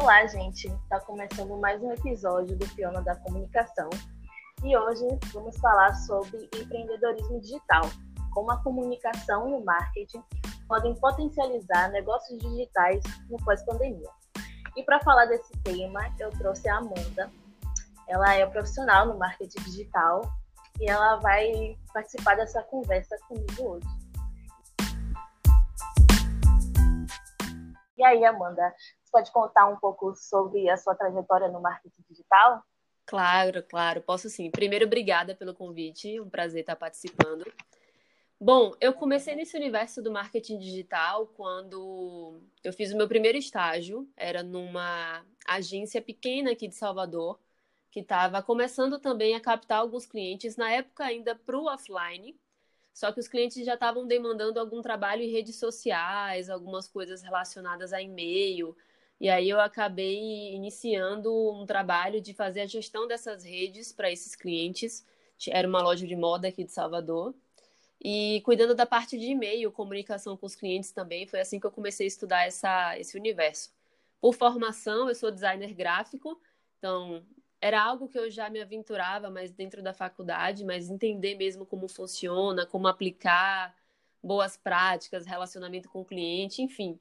Olá, gente! Está começando mais um episódio do Fiona da Comunicação e hoje vamos falar sobre empreendedorismo digital, como a comunicação e o marketing podem potencializar negócios digitais no pós-pandemia. E para falar desse tema, eu trouxe a Amanda. Ela é profissional no marketing digital e ela vai participar dessa conversa comigo hoje. E aí, Amanda, você pode contar um pouco sobre a sua trajetória no marketing digital? Claro, claro, posso sim. Primeiro, obrigada pelo convite, um prazer estar participando. Bom, eu comecei nesse universo do marketing digital quando eu fiz o meu primeiro estágio, era numa agência pequena aqui de Salvador, que estava começando também a captar alguns clientes, na época ainda para o offline, só que os clientes já estavam demandando algum trabalho em redes sociais, algumas coisas relacionadas a e-mail, e aí eu acabei iniciando um trabalho de fazer a gestão dessas redes para esses clientes. Era uma loja de moda aqui de Salvador e cuidando da parte de e-mail, comunicação com os clientes também. Foi assim que eu comecei a estudar essa, esse universo. Por formação, eu sou designer gráfico, então era algo que eu já me aventurava, mas dentro da faculdade, mas entender mesmo como funciona, como aplicar boas práticas, relacionamento com o cliente, enfim.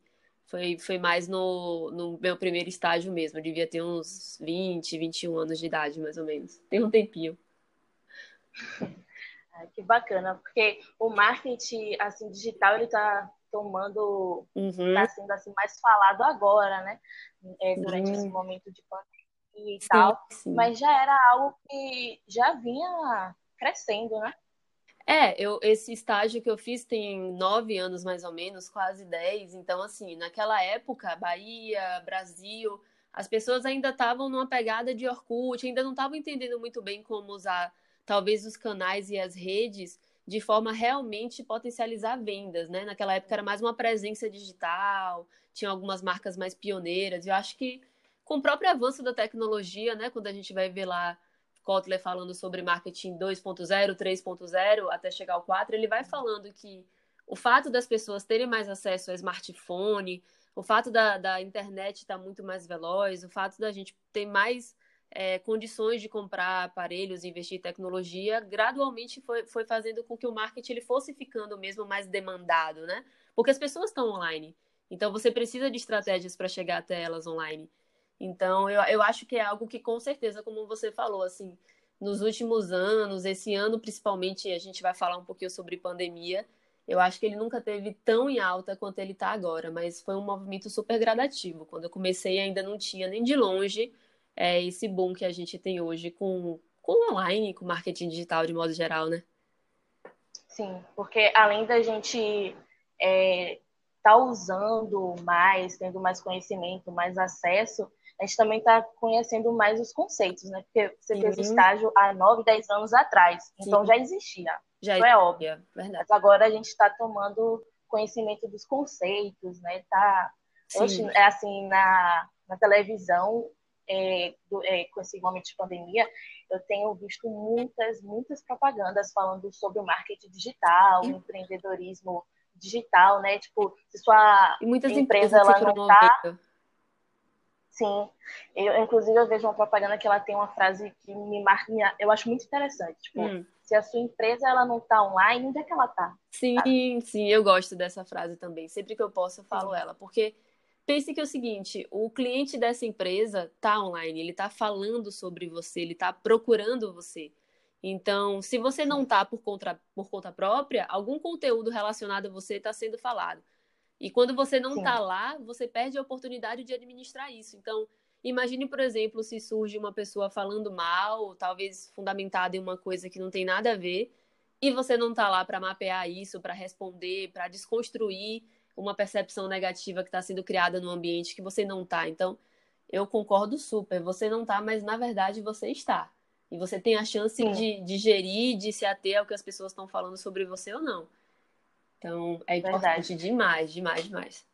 Foi, foi mais no, no meu primeiro estágio mesmo. Eu devia ter uns 20, 21 anos de idade, mais ou menos. Tem um tempinho. que bacana, porque o marketing assim digital ele está tomando, está uhum. sendo assim mais falado agora, né? É, durante uhum. esse momento de pandemia e sim, tal, sim. mas já era algo que já vinha crescendo, né? É, eu, esse estágio que eu fiz tem nove anos mais ou menos, quase dez. Então, assim, naquela época, Bahia, Brasil, as pessoas ainda estavam numa pegada de Orkut, ainda não estavam entendendo muito bem como usar talvez os canais e as redes de forma realmente potencializar vendas, né? Naquela época era mais uma presença digital, tinha algumas marcas mais pioneiras. Eu acho que com o próprio avanço da tecnologia, né, quando a gente vai ver lá Kotler falando sobre marketing 2.0, 3.0 até chegar ao 4, ele vai falando que o fato das pessoas terem mais acesso ao smartphone, o fato da, da internet estar tá muito mais veloz, o fato da gente ter mais é, condições de comprar aparelhos, investir em tecnologia, gradualmente foi, foi fazendo com que o marketing ele fosse ficando mesmo mais demandado, né? Porque as pessoas estão online. Então você precisa de estratégias para chegar até elas online. Então eu, eu acho que é algo que com certeza, como você falou, assim, nos últimos anos, esse ano principalmente, a gente vai falar um pouquinho sobre pandemia. Eu acho que ele nunca teve tão em alta quanto ele está agora, mas foi um movimento super gradativo. Quando eu comecei, ainda não tinha nem de longe é, esse boom que a gente tem hoje com, com online, com marketing digital de modo geral, né? Sim, porque além da gente é, tá usando mais, tendo mais conhecimento, mais acesso, a gente também está conhecendo mais os conceitos, né? Porque você Sim. fez estágio há 9, 10 anos atrás, então já existia. Já isso é óbvio. Verdade. Mas agora a gente está tomando conhecimento dos conceitos, né? Tá, hoje, é assim, na, na televisão, é, do, é, com esse momento de pandemia, eu tenho visto muitas, muitas propagandas falando sobre o marketing digital, empreendedorismo digital, né? Tipo, se sua empresa ela não está Sim, eu inclusive eu vejo uma propaganda que ela tem uma frase que me marca, eu acho muito interessante. Tipo, hum. se a sua empresa ela não está online, onde é que ela está? Sim, sabe? sim, eu gosto dessa frase também. Sempre que eu posso eu falo sim. ela, porque pense que é o seguinte, o cliente dessa empresa está online, ele está falando sobre você, ele está procurando você. Então, se você não está por conta, por conta própria, algum conteúdo relacionado a você está sendo falado. E quando você não está lá, você perde a oportunidade de administrar isso. Então, imagine, por exemplo, se surge uma pessoa falando mal, talvez fundamentada em uma coisa que não tem nada a ver, e você não está lá para mapear isso, para responder, para desconstruir uma percepção negativa que está sendo criada no ambiente que você não está. Então, eu concordo super. Você não está, mas na verdade você está. E você tem a chance de, de gerir, de se ater ao que as pessoas estão falando sobre você ou não. Então, é importante verdade. demais, demais, demais.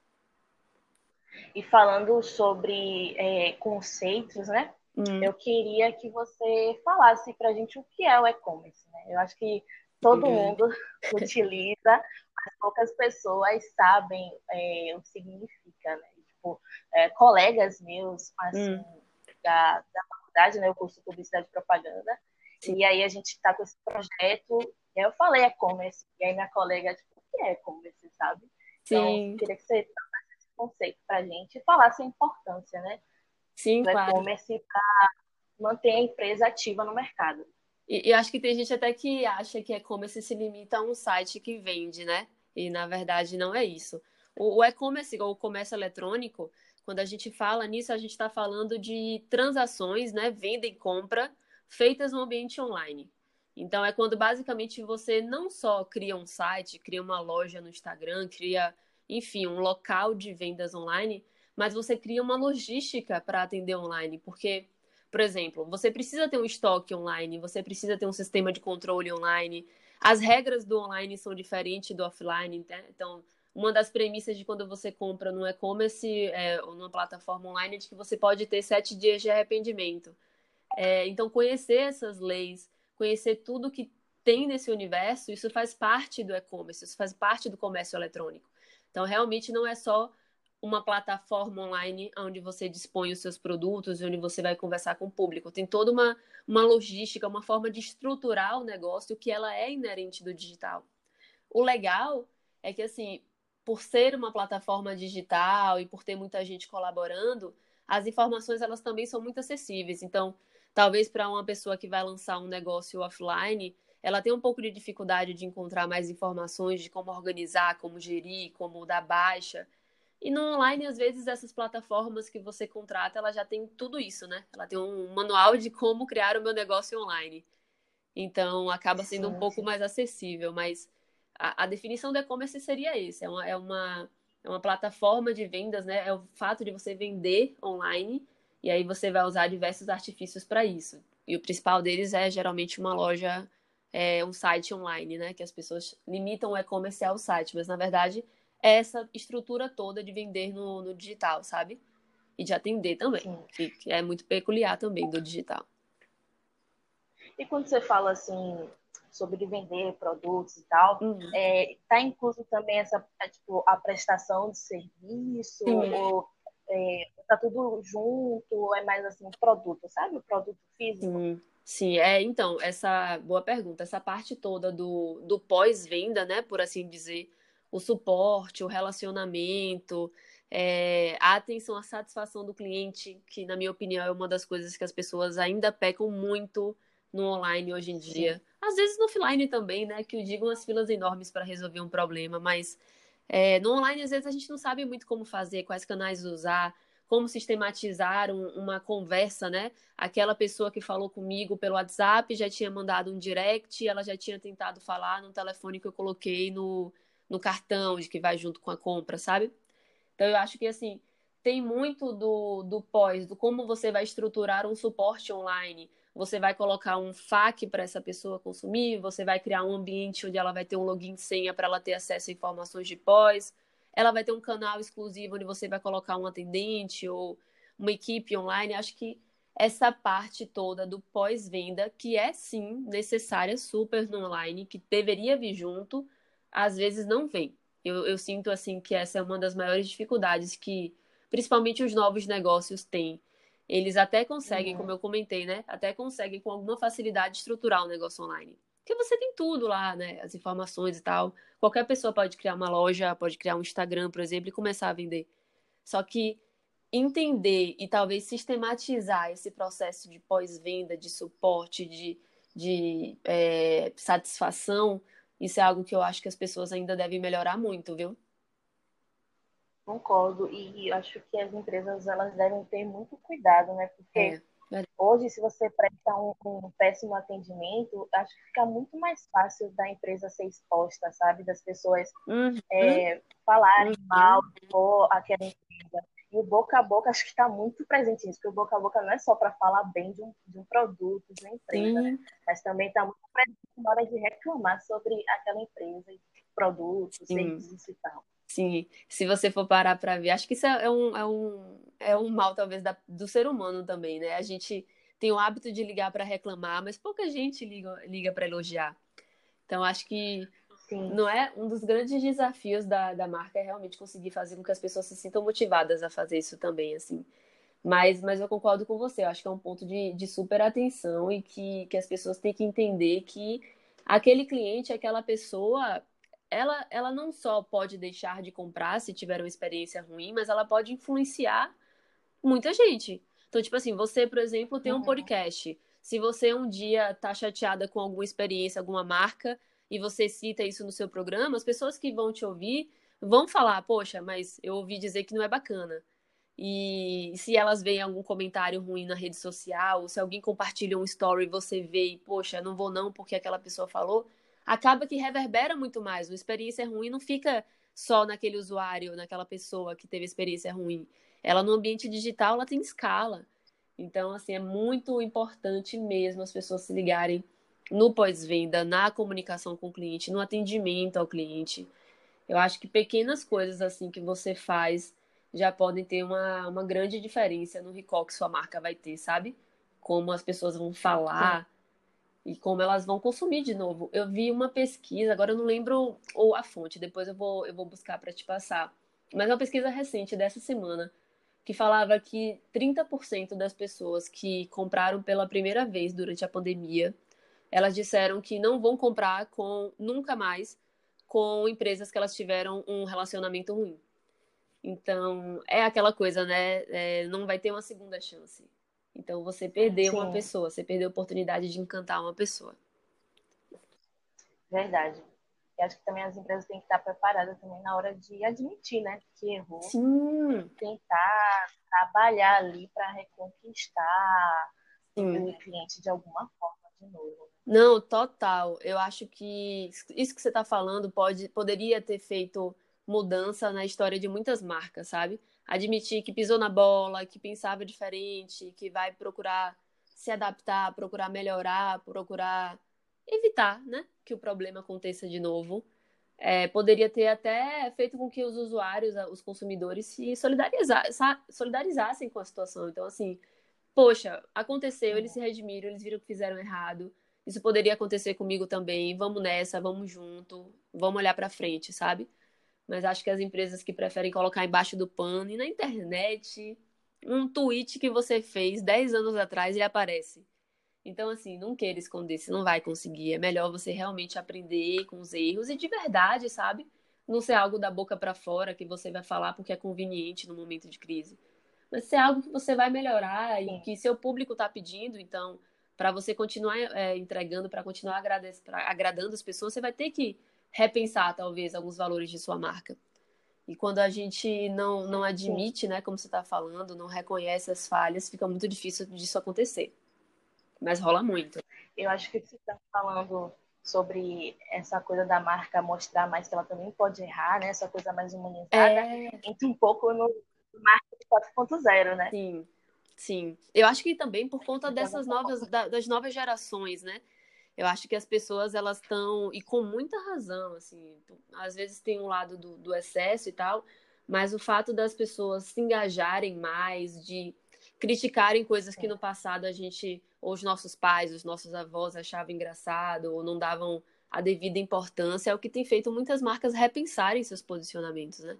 E falando sobre é, conceitos, né? Hum. Eu queria que você falasse para a gente o que é o e-commerce. Né? Eu acho que todo mundo utiliza, mas poucas pessoas sabem é, o que significa, né? tipo, é, colegas meus, assim, hum. da, da faculdade, né, o curso de Publicidade e Propaganda, Sim. e aí a gente está com esse projeto, e aí eu falei e-commerce, e aí minha colega, tipo, que é e-commerce, sabe? Então, Sim. Queria que você passasse esse conceito para a gente e falasse a importância, né? Sim, do claro. e-commerce para manter a empresa ativa no mercado. E, e acho que tem gente até que acha que e-commerce se limita a um site que vende, né? E na verdade não é isso. O e-commerce ou o comércio eletrônico, quando a gente fala nisso, a gente está falando de transações, né? Venda e compra feitas no ambiente online. Então é quando basicamente você não só cria um site, cria uma loja no Instagram, cria, enfim, um local de vendas online, mas você cria uma logística para atender online, porque por exemplo, você precisa ter um estoque online, você precisa ter um sistema de controle online. As regras do online são diferentes do offline, né? então uma das premissas de quando você compra no e-commerce é, ou numa plataforma online é de que você pode ter sete dias de arrependimento. É, então, conhecer essas leis, conhecer tudo que tem nesse universo, isso faz parte do e-commerce, isso faz parte do comércio eletrônico. Então, realmente não é só uma plataforma online onde você dispõe os seus produtos e onde você vai conversar com o público. Tem toda uma, uma logística, uma forma de estruturar o negócio que ela é inerente do digital. O legal é que, assim, por ser uma plataforma digital e por ter muita gente colaborando, as informações elas também são muito acessíveis. Então, talvez para uma pessoa que vai lançar um negócio offline, ela tem um pouco de dificuldade de encontrar mais informações de como organizar, como gerir, como dar baixa. E no online, às vezes, essas plataformas que você contrata, ela já tem tudo isso, né? Ela tem um manual de como criar o meu negócio online. Então, acaba sendo um pouco mais acessível. Mas a, a definição do e-commerce seria esse. É uma, é, uma, é uma plataforma de vendas, né? É o fato de você vender online. E aí você vai usar diversos artifícios para isso. E o principal deles é, geralmente, uma loja, é, um site online, né? Que as pessoas limitam o e-commerce ao site. Mas, na verdade essa estrutura toda de vender no, no digital, sabe? E de atender também, que, que, é muito peculiar também do digital. E quando você fala assim sobre vender produtos e tal, uhum. é, tá incluso também essa é, tipo a prestação de serviço uhum. ou é, tá tudo junto, é mais assim produto, sabe? O produto físico. Uhum. Sim, é, então, essa boa pergunta, essa parte toda do, do pós-venda, né, por assim dizer, o suporte, o relacionamento, é, a atenção, a satisfação do cliente, que na minha opinião é uma das coisas que as pessoas ainda pecam muito no online hoje em dia. Sim. Às vezes no offline também, né? Que eu digo umas filas enormes para resolver um problema, mas é, no online às vezes a gente não sabe muito como fazer, quais canais usar, como sistematizar um, uma conversa, né? Aquela pessoa que falou comigo pelo WhatsApp já tinha mandado um direct, ela já tinha tentado falar no telefone que eu coloquei no, no cartão, de que vai junto com a compra, sabe? Então eu acho que assim, tem muito do, do pós, do como você vai estruturar um suporte online. Você vai colocar um FAQ para essa pessoa consumir, você vai criar um ambiente onde ela vai ter um login senha para ela ter acesso a informações de pós. Ela vai ter um canal exclusivo onde você vai colocar um atendente ou uma equipe online. Acho que essa parte toda do pós-venda, que é sim necessária super no online, que deveria vir junto, às vezes não vem. Eu, eu sinto assim que essa é uma das maiores dificuldades que principalmente os novos negócios têm. Eles até conseguem, uhum. como eu comentei, né? Até conseguem com alguma facilidade estruturar o negócio online. Porque você tem tudo lá, né? As informações e tal. Qualquer pessoa pode criar uma loja, pode criar um Instagram, por exemplo, e começar a vender. Só que entender e talvez sistematizar esse processo de pós-venda, de suporte, de, de é, satisfação, isso é algo que eu acho que as pessoas ainda devem melhorar muito, viu? Concordo e acho que as empresas elas devem ter muito cuidado, né? Porque é. Hoje, se você presta um, um, péssimo atendimento, acho que fica muito mais fácil da empresa ser exposta, sabe? Das pessoas uhum. é, falarem uhum. mal de aquela empresa. E o boca a boca acho que está muito presente nisso, porque o boca a boca não é só para falar bem de um, de um produto, de uma empresa, né? mas também está muito presente na hora de reclamar sobre aquela empresa, produtos, serviços e tal. Sim, se você for parar para ver, acho que isso é um, é um, é um mal, talvez, da, do ser humano também, né? A gente tem o hábito de ligar para reclamar, mas pouca gente liga, liga para elogiar. Então, acho que Sim. Não é? Um dos grandes desafios da, da marca é realmente conseguir fazer com que as pessoas se sintam motivadas a fazer isso também, assim. Mas, mas eu concordo com você, eu acho que é um ponto de, de super atenção e que, que as pessoas têm que entender que aquele cliente, aquela pessoa, ela, ela não só pode deixar de comprar se tiver uma experiência ruim, mas ela pode influenciar muita gente. Então, tipo assim, você, por exemplo, tem um uhum. podcast. Se você um dia tá chateada com alguma experiência, alguma marca, e você cita isso no seu programa, as pessoas que vão te ouvir vão falar, poxa, mas eu ouvi dizer que não é bacana. E se elas veem algum comentário ruim na rede social, ou se alguém compartilha um story e você vê e, poxa, não vou não porque aquela pessoa falou, acaba que reverbera muito mais. Uma experiência ruim não fica só naquele usuário, naquela pessoa que teve experiência ruim. Ela no ambiente digital, ela tem escala. Então, assim, é muito importante mesmo as pessoas se ligarem no pós-venda, na comunicação com o cliente, no atendimento ao cliente. Eu acho que pequenas coisas assim que você faz já podem ter uma, uma grande diferença no recall que sua marca vai ter, sabe? Como as pessoas vão falar Sim. e como elas vão consumir de novo. Eu vi uma pesquisa, agora eu não lembro ou a fonte, depois eu vou, eu vou buscar para te passar. Mas é uma pesquisa recente dessa semana que falava que 30% das pessoas que compraram pela primeira vez durante a pandemia, elas disseram que não vão comprar com nunca mais com empresas que elas tiveram um relacionamento ruim. Então, é aquela coisa, né? É, não vai ter uma segunda chance. Então, você perdeu Sim. uma pessoa, você perdeu a oportunidade de encantar uma pessoa. Verdade. E acho que também as empresas têm que estar preparadas também na hora de admitir, né? Que errou. Sim. Tentar trabalhar ali para reconquistar Sim. o cliente de alguma forma de novo. Não, total. Eu acho que isso que você está falando pode, poderia ter feito mudança na história de muitas marcas, sabe? Admitir que pisou na bola, que pensava diferente, que vai procurar se adaptar, procurar melhorar, procurar evitar, né, que o problema aconteça de novo. É, poderia ter até feito com que os usuários, os consumidores, se solidarizassem com a situação. Então, assim, poxa, aconteceu, eles se redimiram, eles viram que fizeram errado. Isso poderia acontecer comigo também. Vamos nessa, vamos junto, vamos olhar para frente, sabe? Mas acho que as empresas que preferem colocar embaixo do pano e na internet, um tweet que você fez 10 anos atrás ele aparece. Então, assim, não queira esconder, você não vai conseguir. É melhor você realmente aprender com os erros e de verdade, sabe? Não ser algo da boca para fora que você vai falar porque é conveniente no momento de crise. Mas ser algo que você vai melhorar e que seu público está pedindo. Então, para você continuar é, entregando, para continuar agradando as pessoas, você vai ter que repensar, talvez, alguns valores de sua marca. E quando a gente não, não admite, né, como você está falando, não reconhece as falhas, fica muito difícil disso acontecer. Mas rola muito. Eu acho que você está falando sobre essa coisa da marca mostrar mais que ela também pode errar, né? Essa coisa mais humanizada. É... Entra um pouco no marketing 4.0, né? Sim, sim. Eu acho que também por conta dessas novas, das novas gerações, né? eu acho que as pessoas elas estão e com muita razão assim às vezes tem um lado do, do, excesso e tal mas o fato das pessoas se engajarem mais de criticarem coisas que no passado a gente ou os nossos pais os nossos avós achavam engraçado ou não davam a devida importância é o que tem feito muitas marcas repensarem seus posicionamentos né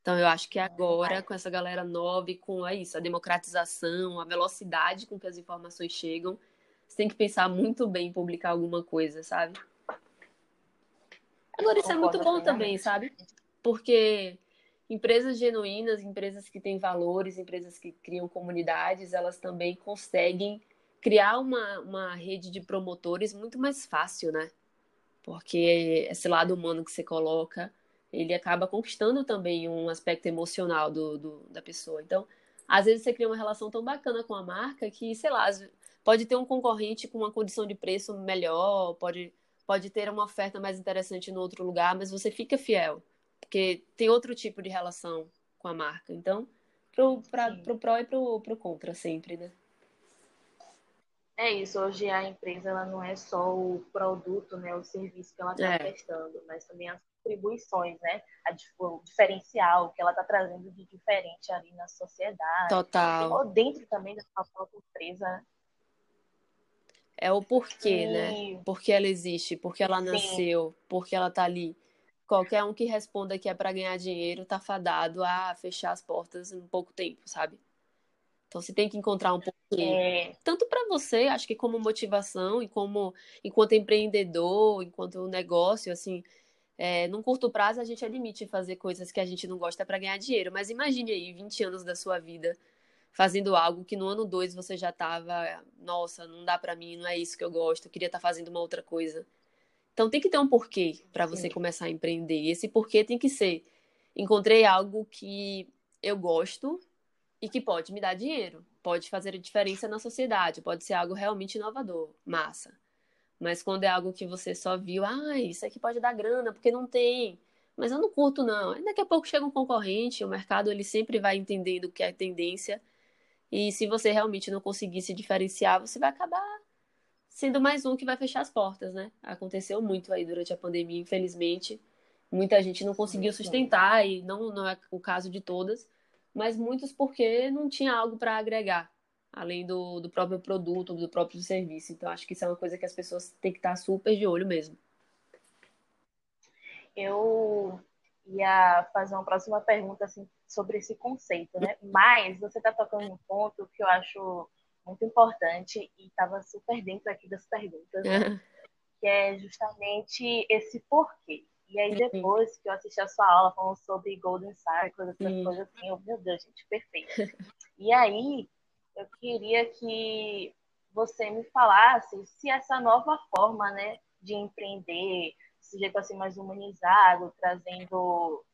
então eu acho que agora com essa galera nova e com é isso a democratização a velocidade com que as informações chegam você tem que pensar muito bem em publicar alguma coisa, sabe? Agora, isso é muito bom também, sabe? Porque empresas genuínas, empresas que têm valores, empresas que criam comunidades, elas também conseguem criar uma, uma rede de promotores muito mais fácil, né? Porque esse lado humano que você coloca, ele acaba conquistando também um aspecto emocional do, do, da pessoa. Então, às vezes você cria uma relação tão bacana com a marca que, sei lá, pode ter um concorrente com uma condição de preço melhor, pode, pode ter uma oferta mais interessante no outro lugar, mas você fica fiel, porque tem outro tipo de relação com a marca. Então, pro, pra, pro pró e pro, pro contra sempre, né? É isso, hoje a empresa ela não é só o produto, né, o serviço que ela está é. prestando, mas também as contribuições, né, a, o diferencial que ela está trazendo de diferente ali na sociedade. Total. Ou dentro também da sua própria empresa, É o porquê, né? Sim. né? Porque ela existe, porque ela nasceu, Sim. porque ela tá ali. Qualquer um que responda que é para ganhar dinheiro tá fadado a fechar as portas em pouco tempo, sabe? Então você tem que encontrar um porquê. É. Tanto para você, acho que como motivação e como enquanto empreendedor, enquanto negócio, assim, é, num curto prazo a gente admite fazer coisas que a gente não gosta para ganhar dinheiro. Mas imagine aí 20 anos da sua vida fazendo algo que no ano 2 você já tava, nossa, não dá para mim, não é isso que eu gosto, eu queria estar tá fazendo uma outra coisa. Então tem que ter um porquê para você começar a empreender. E esse porquê tem que ser: encontrei algo que eu gosto e que pode me dar dinheiro, pode fazer a diferença na sociedade, pode ser algo realmente inovador, massa. Mas quando é algo que você só viu, ah, isso aqui pode dar grana, porque não tem. Mas eu não curto, não. Daqui a pouco chega um concorrente, o mercado ele sempre vai entendendo o que é tendência e se você realmente não conseguir se diferenciar, você vai acabar sendo mais um que vai fechar as portas, né? Aconteceu muito aí durante a pandemia, infelizmente. Muita gente não conseguiu sustentar, e não, não é o caso de todas, mas muitos porque não tinha algo para agregar, além do, do próprio produto, do próprio serviço. Então, acho que isso é uma coisa que as pessoas têm que estar super de olho mesmo. Eu ia fazer uma próxima pergunta assim, sobre esse conceito, né? Mas você está tocando um ponto que eu acho muito importante e estava super dentro aqui das perguntas, né? que é justamente esse porquê. E aí depois que eu assisti a sua aula falando sobre Golden Circle, essas uhum. coisas assim, eu, meu Deus, gente, perfeito. E aí eu queria que você me falasse se essa nova forma, né, de empreender, desse jeito assim mais humanizado, trazendo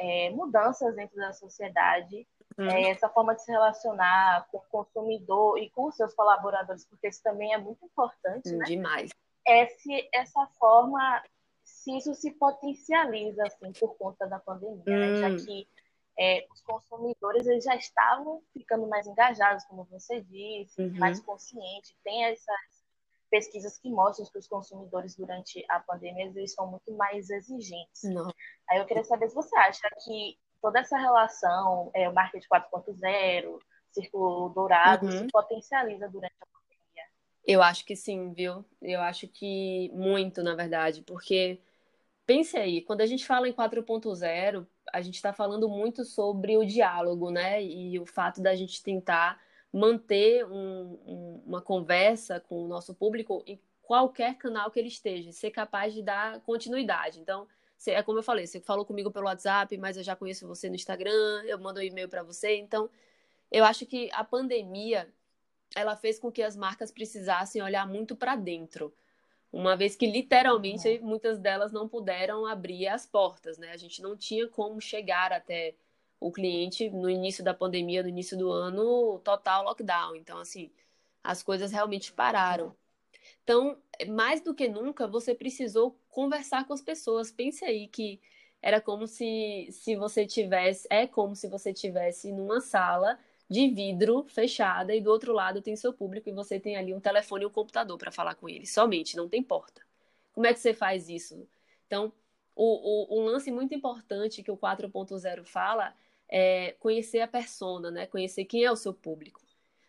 é, mudanças dentro da sociedade, uhum. é, essa forma de se relacionar com o consumidor e com os seus colaboradores, porque isso também é muito importante, né? Demais. É se essa forma, se isso se potencializa assim por conta da pandemia, né? Já hum. que é, os consumidores eles já estavam ficando mais engajados, como você disse, uhum. mais conscientes, tem essas pesquisas que mostram que os consumidores durante a pandemia eles estão muito mais exigentes. Não. Aí eu queria saber se você acha que toda essa relação, é, o marketing 4.0, círculo dourado, uhum. se potencializa durante a pandemia. Eu acho que sim, viu? Eu acho que muito, na verdade, porque pense aí, quando a gente fala em 4.0, a gente está falando muito sobre o diálogo, né? E o fato da gente tentar manter um, um, uma conversa com o nosso público em qualquer canal que ele esteja, ser capaz de dar continuidade. Então, é como eu falei, você falou comigo pelo WhatsApp, mas eu já conheço você no Instagram, eu mando um e-mail para você. Então, eu acho que a pandemia ela fez com que as marcas precisassem olhar muito para dentro. Uma vez que literalmente uhum. muitas delas não puderam abrir as portas, né? A gente não tinha como chegar até o cliente no início da pandemia, no início do ano, total lockdown. Então, assim, as coisas realmente pararam. Então, mais do que nunca, você precisou conversar com as pessoas. Pense aí que era como se, se você tivesse, é como se você tivesse numa sala de vidro fechada e do outro lado tem seu público e você tem ali um telefone e um computador para falar com ele. Somente, não tem porta. Como é que você faz isso? Então, o, o, um lance muito importante que o 4.0 fala é, conhecer a persona, né? Conhecer quem é o seu público.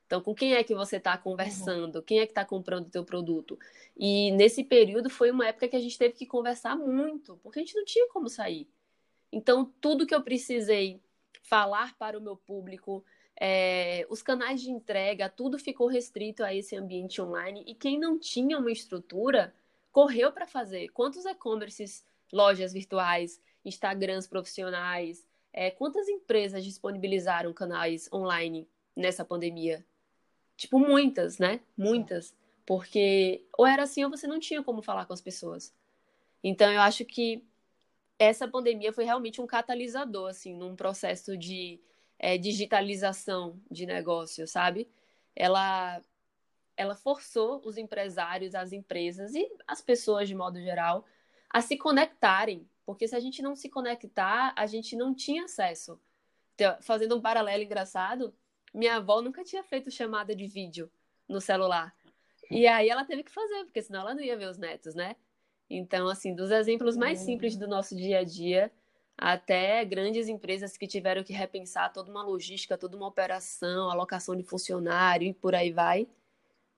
Então, com quem é que você está conversando? Uhum. Quem é que está comprando o teu produto? E nesse período foi uma época que a gente teve que conversar muito, porque a gente não tinha como sair. Então, tudo que eu precisei falar para o meu público, é, os canais de entrega, tudo ficou restrito a esse ambiente online. E quem não tinha uma estrutura, correu para fazer. Quantos e-commerces, lojas virtuais, Instagrams profissionais, é, quantas empresas disponibilizaram canais online nessa pandemia? Tipo, muitas, né? Muitas. Porque ou era assim ou você não tinha como falar com as pessoas. Então, eu acho que essa pandemia foi realmente um catalisador, assim, num processo de é, digitalização de negócio, sabe? Ela, ela forçou os empresários, as empresas e as pessoas de modo geral a se conectarem porque se a gente não se conectar, a gente não tinha acesso. Então, fazendo um paralelo engraçado, minha avó nunca tinha feito chamada de vídeo no celular. E aí ela teve que fazer, porque senão ela não ia ver os netos, né? Então, assim, dos exemplos mais simples do nosso dia a dia, até grandes empresas que tiveram que repensar toda uma logística, toda uma operação, alocação de funcionário e por aí vai.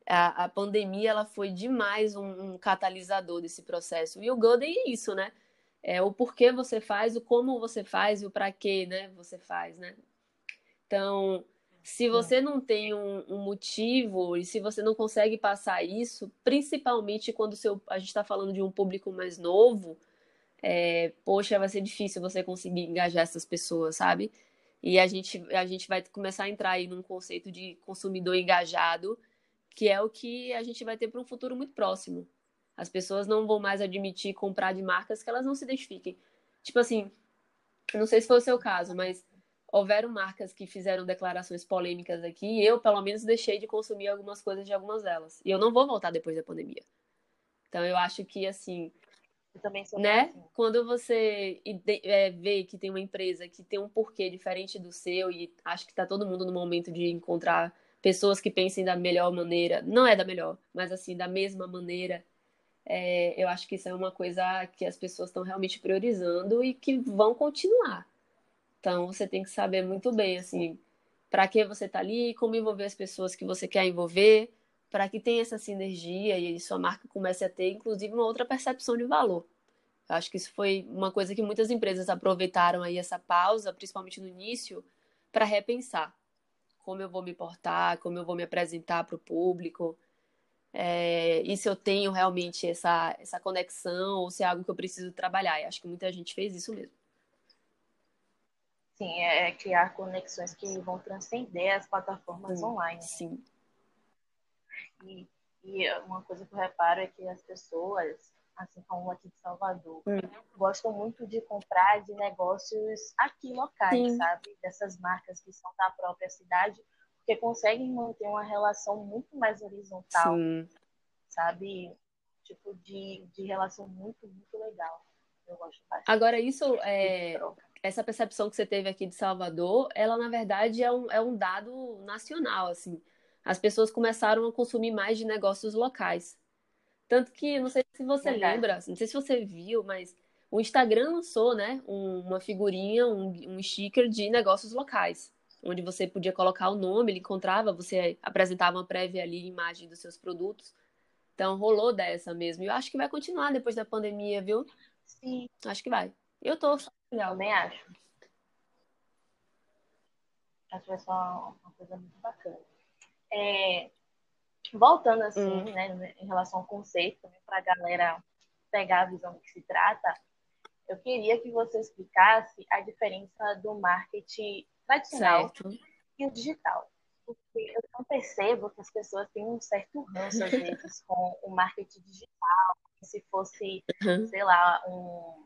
a, a pandemia ela foi demais um, um, catalisador desse processo. E o Golden é isso, né? É o porquê você faz, o como você faz e o para que né, você faz, né? Então, se você não tem um, um, motivo e se você não consegue passar isso, principalmente quando seu, a gente está falando de um público mais novo, é, poxa, vai ser difícil você conseguir engajar essas pessoas, sabe? E a gente, a gente vai começar a entrar aí num conceito de consumidor engajado, que é o que a gente vai ter para um futuro muito próximo. As pessoas não vão mais admitir comprar de marcas que elas não se identifiquem. Tipo assim, não sei se foi o seu caso, mas houveram marcas que fizeram declarações polêmicas aqui e eu, pelo menos, deixei de consumir algumas coisas de algumas delas. E eu não vou voltar depois da pandemia. Então, eu acho que, assim, né? Assim. Quando você é, vê que tem uma empresa que tem um porquê diferente do seu e acho que está todo mundo no momento de encontrar pessoas que pensem da melhor maneira, não é da melhor, mas assim, da mesma maneira, é, eu acho que isso é uma coisa que as pessoas estão realmente priorizando e que vão continuar. Então, você tem que saber muito bem, assim, para que você está ali, como envolver as pessoas que você quer envolver, para que tenha essa sinergia e sua marca comece a ter, inclusive, uma outra percepção de valor. Eu acho que isso foi uma coisa que muitas empresas aproveitaram aí essa pausa, principalmente no início, para repensar como eu vou me portar, como eu vou me apresentar para o público, é, e se eu tenho realmente essa, essa conexão ou se é algo que eu preciso trabalhar. E acho que muita gente fez isso mesmo. Sim, é, é criar conexões que vão transcender as plataformas sim, online. Sim. E, e uma coisa que eu reparo é que as pessoas, assim como aqui de Salvador, hum. gostam muito de comprar de negócios aqui locais, sim. sabe? Dessas marcas que são da própria cidade, porque conseguem manter uma relação muito mais horizontal, sim. sabe? Tipo, de, de relação muito, muito legal. Eu gosto bastante. Agora, isso é essa percepção que você teve aqui de Salvador, ela na verdade é um, é um dado nacional, assim. As pessoas começaram a consumir mais de negócios locais. Tanto que, não sei se você verdade. lembra, não sei se você viu, mas o Instagram lançou, né, um, uma figurinha, um, um sticker de negócios locais, onde você podia colocar o nome, ele encontrava, você apresentava uma prévia ali, imagem dos seus produtos. Então, rolou dessa mesmo. E eu acho que vai continuar depois da pandemia, viu? Sim. Acho que vai. Eu tô legal. Também acho. Acho que vai ser uma, uma coisa muito bacana. É, voltando assim, hum. né, em relação ao conceito, para a galera pegar a visão do que se trata, eu queria que você explicasse a diferença do marketing tradicional certo. e o digital. Porque eu não percebo que as pessoas têm um certo ranço, às vezes, com o marketing digital, se fosse, uhum. sei lá, um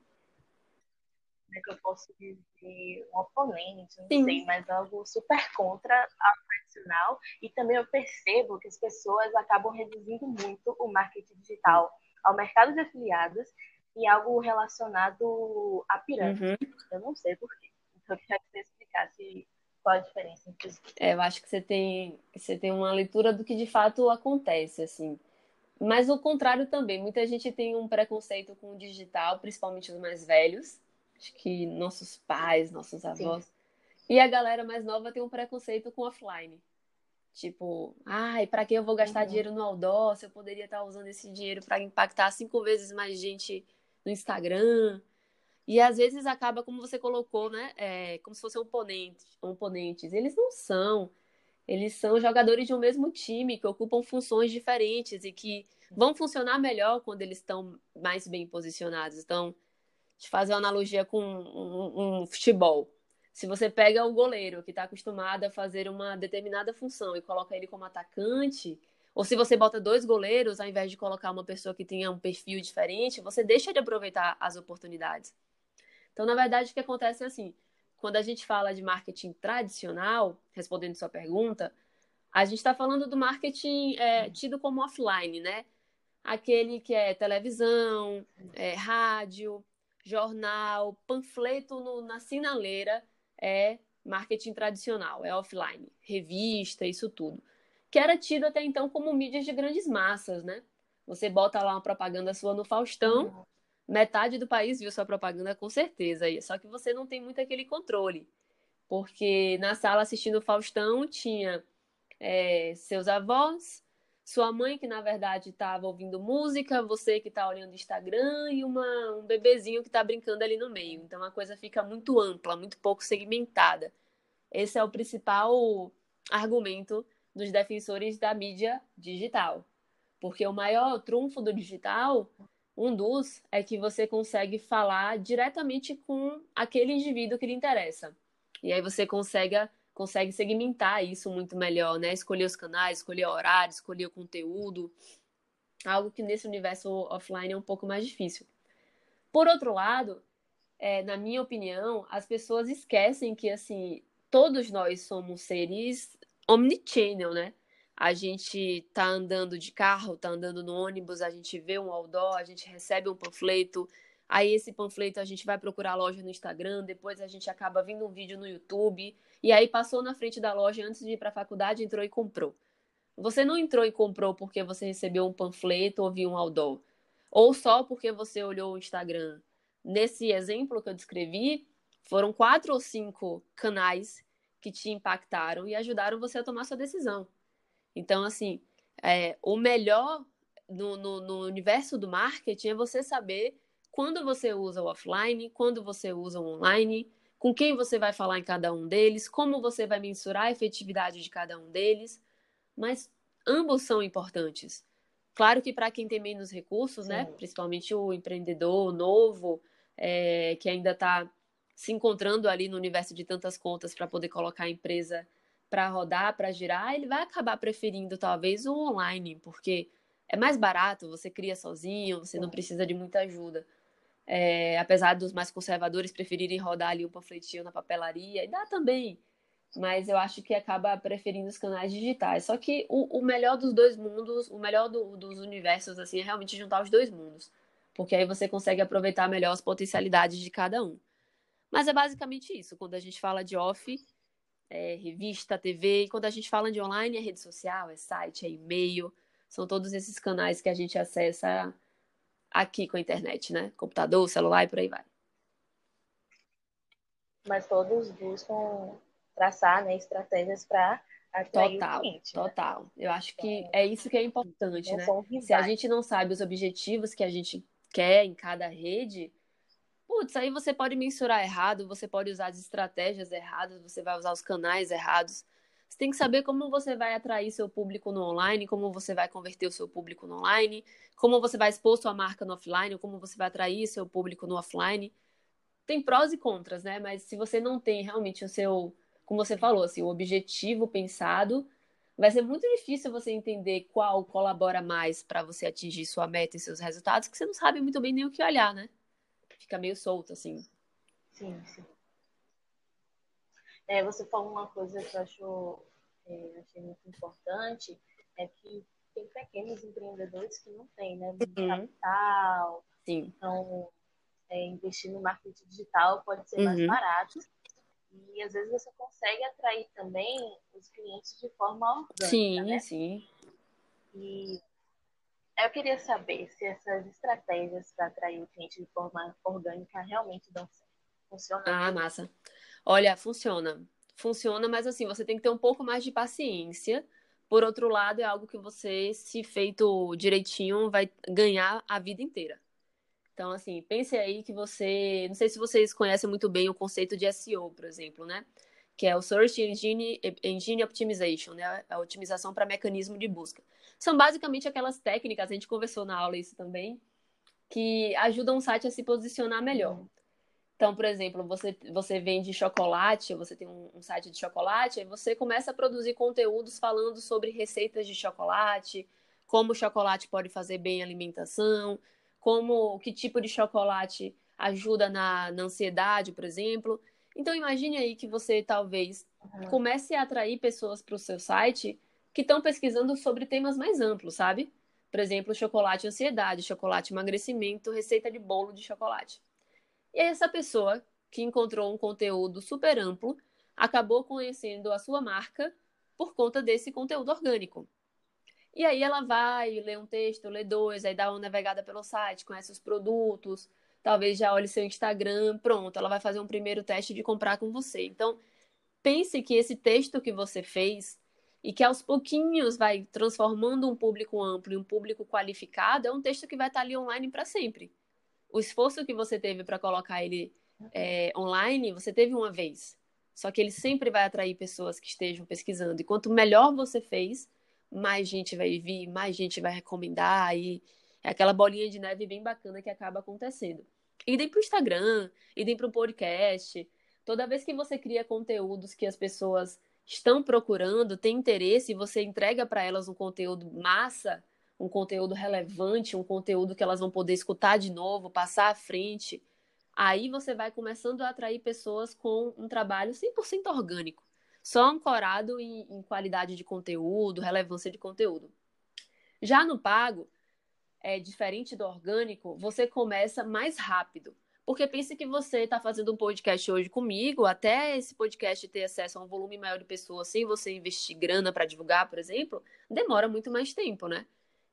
como é que eu posso dizer, um oponente, não Sim. sei, mas algo super contra a tradicional. E também eu percebo que as pessoas acabam reduzindo muito o marketing digital ao mercado de afiliados e algo relacionado à pirâmide. Uhum. Eu não sei porquê. Então eu queria que você explicasse qual a diferença entre os É, eu acho que você tem, você tem uma leitura do que de fato acontece, assim. Mas o contrário também, muita gente tem um preconceito com o digital, principalmente os mais velhos, Acho que nossos pais, nossos avós. Sim. E a galera mais nova tem um preconceito com offline. Tipo, ai, para que eu vou gastar uhum. dinheiro no outdoor se eu poderia estar usando esse dinheiro para impactar cinco vezes mais gente no Instagram? E às vezes acaba, como você colocou, né? É, como se fossem oponentes, oponentes. Eles não são. Eles são jogadores de um mesmo time que ocupam funções diferentes e que vão funcionar melhor quando eles estão mais bem posicionados. Então, de fazer uma analogia com um, um futebol. Se você pega o goleiro que está acostumado a fazer uma determinada função e coloca ele como atacante, ou se você bota dois goleiros ao invés de colocar uma pessoa que tenha um perfil diferente, você deixa de aproveitar as oportunidades. Então, na verdade, o que acontece é assim: quando a gente fala de marketing tradicional, respondendo sua pergunta, a gente está falando do marketing é, tido como offline, né? Aquele que é televisão, é, rádio, jornal, panfleto no, na sinaleira é marketing tradicional, é offline, revista, isso tudo. Que era tido até então como mídias de grandes massas, né? Você bota lá uma propaganda sua no Faustão, metade do país viu sua propaganda com certeza, só que você não tem muito aquele controle. Porque na sala assistindo o Faustão tinha é, seus avós, sua mãe que na verdade estava ouvindo música, você que está olhando Instagram e uma, um bebezinho que está brincando ali no meio. Então a coisa fica muito ampla, muito pouco segmentada. Esse é o principal argumento dos defensores da mídia digital. Porque o maior trunfo do digital, um dos, é que você consegue falar diretamente com aquele indivíduo que lhe interessa. E aí você consegue consegue segmentar isso muito melhor, né? Escolher os canais, escolher horário, escolher o conteúdo. Algo que nesse universo offline é um pouco mais difícil. Por outro lado, é, na minha opinião, as pessoas esquecem que, assim, todos nós somos seres omnichannel, né? A gente tá andando de carro, tá andando no ônibus, a gente vê um outdoor, a gente recebe um panfleto, Aí esse panfleto a gente vai procurar a loja no Instagram, depois a gente acaba vindo um vídeo no YouTube, e aí passou na frente da loja antes de ir para a faculdade, entrou e comprou. Você não entrou e comprou porque você recebeu um panfleto ou viu um outdoor, ou só porque você olhou o Instagram. Nesse exemplo que eu descrevi, foram quatro ou cinco canais que te impactaram e ajudaram você a tomar sua decisão. Então, assim, é, o melhor no, no, no universo do marketing é você saber quando você usa o offline, quando você usa o online, com quem você vai falar em cada um deles, como você vai mensurar a efetividade de cada um deles, mas ambos são importantes. Claro que para quem tem menos recursos, né, Sim. né, principalmente o empreendedor novo, é, que ainda está se encontrando ali no universo de tantas contas para poder colocar a empresa para rodar, para girar, ele vai acabar preferindo talvez o online, porque é mais barato, você cria sozinho, você não precisa de muita ajuda. É, apesar dos mais conservadores preferirem rodar ali um panfletinho na papelaria, e dá também, mas eu acho que acaba preferindo os canais digitais. Só que o, o melhor dos dois mundos, o melhor do, dos universos, assim, é realmente juntar os dois mundos, porque aí você consegue aproveitar melhor as potencialidades de cada um. Mas é basicamente isso. Quando a gente fala de off, é revista, TV, e quando a gente fala de online, é rede social, é site, é e-mail, são todos esses canais que a gente acessa aqui com a internet, né? Computador, celular e por aí vai. Mas todos buscam traçar né, estratégias para atrair total, o cliente. Né? Total. Né? Eu acho que então, é isso que é importante, né? Se a gente não sabe os objetivos que a gente quer em cada rede, putz, aí você pode mensurar errado, você pode usar as estratégias erradas, você vai usar os canais errados. Você tem que saber como você vai atrair seu público no online, como você vai converter o seu público no online, como você vai expor sua marca no offline, como você vai atrair seu público no offline. Tem prós e contras, né? Mas se você não tem realmente o seu, como você falou, assim, o objetivo pensado, vai ser muito difícil você entender qual colabora mais para você atingir sua meta e seus resultados, que você não sabe muito bem nem o que olhar, né? Fica meio solto, assim. Sim, sim. É, você falou uma coisa que eu acho, é, achei muito importante, é que tem pequenos empreendedores que não têm, né? Uhum. Capital. Sim. Então, é, investir no marketing digital pode ser uhum. mais barato. E às vezes você consegue atrair também os clientes de forma orgânica. Sim, né? sim. E eu queria saber se essas estratégias para atrair o cliente de forma orgânica realmente dão certo. Funciona? Ah, massa. Olha, funciona. Funciona, mas assim, você tem que ter um pouco mais de paciência. Por outro lado, é algo que você, se feito direitinho, vai ganhar a vida inteira. Então, assim, pense aí que você. Não sei se vocês conhecem muito bem o conceito de SEO, por exemplo, né? Que é o Search Engine, Engine Optimization, né? A otimização para mecanismo de busca. São basicamente aquelas técnicas, a gente conversou na aula isso também, que ajudam o site a se posicionar melhor. Então, por exemplo, você, você vende chocolate, você tem um, um site de chocolate, aí você começa a produzir conteúdos falando sobre receitas de chocolate, como o chocolate pode fazer bem a alimentação, como que tipo de chocolate ajuda na, na ansiedade, por exemplo. Então imagine aí que você talvez comece a atrair pessoas para o seu site que estão pesquisando sobre temas mais amplos, sabe? Por exemplo, chocolate ansiedade, chocolate emagrecimento, receita de bolo de chocolate. E essa pessoa que encontrou um conteúdo super amplo acabou conhecendo a sua marca por conta desse conteúdo orgânico. E aí ela vai, lê um texto, lê dois, aí dá uma navegada pelo site, conhece os produtos, talvez já olhe seu Instagram, pronto, ela vai fazer um primeiro teste de comprar com você. Então, pense que esse texto que você fez e que aos pouquinhos vai transformando um público amplo em um público qualificado, é um texto que vai estar ali online para sempre. O esforço que você teve para colocar ele é, online, você teve uma vez. Só que ele sempre vai atrair pessoas que estejam pesquisando. E quanto melhor você fez, mais gente vai vir, mais gente vai recomendar. E é aquela bolinha de neve bem bacana que acaba acontecendo. Idem para o Instagram, idem para o podcast. Toda vez que você cria conteúdos que as pessoas estão procurando, têm interesse, e você entrega para elas um conteúdo massa, um conteúdo relevante, um conteúdo que elas vão poder escutar de novo, passar à frente, aí você vai começando a atrair pessoas com um trabalho 100% orgânico, só ancorado em, em qualidade de conteúdo, relevância de conteúdo. Já no pago, é diferente do orgânico, você começa mais rápido. Porque pense que você está fazendo um podcast hoje comigo, até esse podcast ter acesso a um volume maior de pessoas sem você investir grana para divulgar, por exemplo, demora muito mais tempo, né?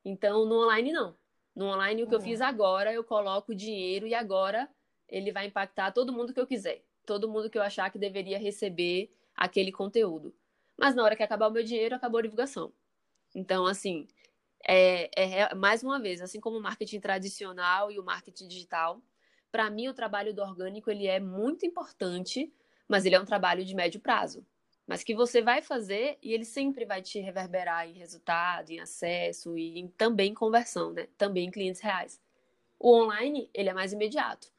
Então, no online, não. No online, o que eu fiz agora, eu coloco dinheiro e agora ele vai impactar todo mundo que eu quiser. Todo mundo que eu achar que deveria receber aquele conteúdo. Mas na hora que acabar o meu dinheiro, acabou a divulgação. Então, assim, é, é mais uma vez, assim como o marketing tradicional e o marketing digital, para mim o trabalho do orgânico ele é muito importante, mas ele é um trabalho de médio prazo. Mas que você vai fazer e ele sempre vai te reverberar em resultado, em acesso e em, também em conversão, né? Também em clientes reais. O online, ele é mais imediato,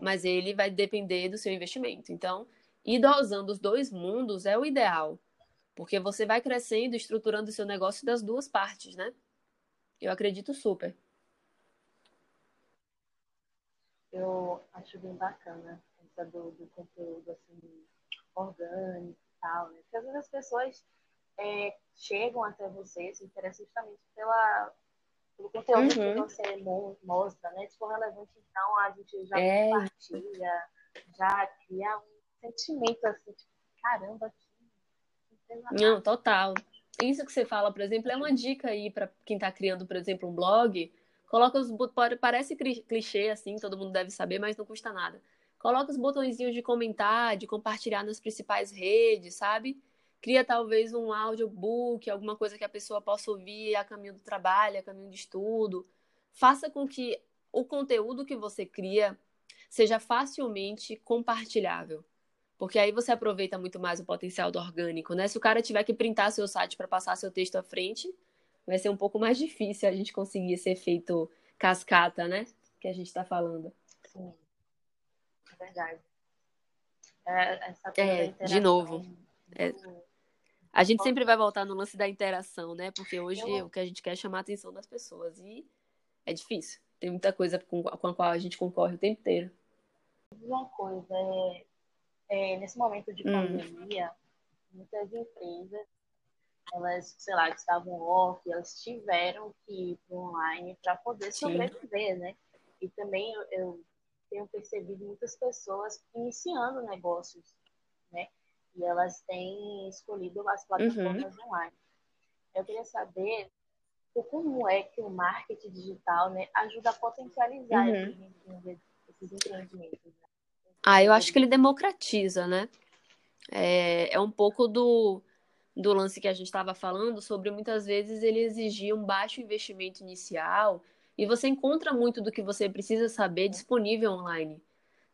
mas ele vai depender do seu investimento. Então, ir dosando os dois mundos é o ideal, porque você vai crescendo, estruturando o seu negócio das duas partes, né? Eu acredito super eu acho bem bacana essa do, do conteúdo assim, orgânico e tal, né? Porque às vezes as pessoas é, chegam até você, se interessam justamente pela, pelo conteúdo uhum. que você mostra, né? Se for relevante, então a gente já é. compartilha, já cria um sentimento assim, tipo, caramba, que não, total. Isso que você fala, por exemplo, é uma dica aí para quem está criando, por exemplo, um blog Coloca os parece clichê assim, todo mundo deve saber, mas não custa nada. Coloca os botõezinhos de comentar, de compartilhar nas principais redes, sabe? Cria talvez um audiobook, alguma coisa que a pessoa possa ouvir a caminho do trabalho, a caminho de estudo. Faça com que o conteúdo que você cria seja facilmente compartilhável. Porque aí você aproveita muito mais o potencial do orgânico, né? Se o cara tiver que printar seu site para passar seu texto à frente, vai ser um pouco mais difícil a gente conseguir esse efeito cascata, né? Que a gente está falando. Sim, é verdade. É, é de novo. É. A gente sempre vai voltar no lance da interação, né? Porque hoje Eu... o que a gente quer é chamar a atenção das pessoas. E é difícil. Tem muita coisa com a qual a gente concorre o tempo inteiro. Uma coisa, é, é nesse momento de hum. pandemia, hum. muitas empresas elas, sei lá, que estavam off, elas tiveram que ir para online para poder sobreviver, Sim. né? E também eu, eu, tenho percebido muitas pessoas iniciando negócios, né? E elas têm escolhido as plataformas uhum. online. Eu queria saber como é que o marketing digital né, ajuda a potencializar uhum. esses empreendimentos. Ah, eu acho que ele democratiza, né? É, é um pouco do do lance que a gente estava falando sobre muitas vezes ele exigir um baixo investimento inicial e você encontra muito do que você precisa saber disponível online.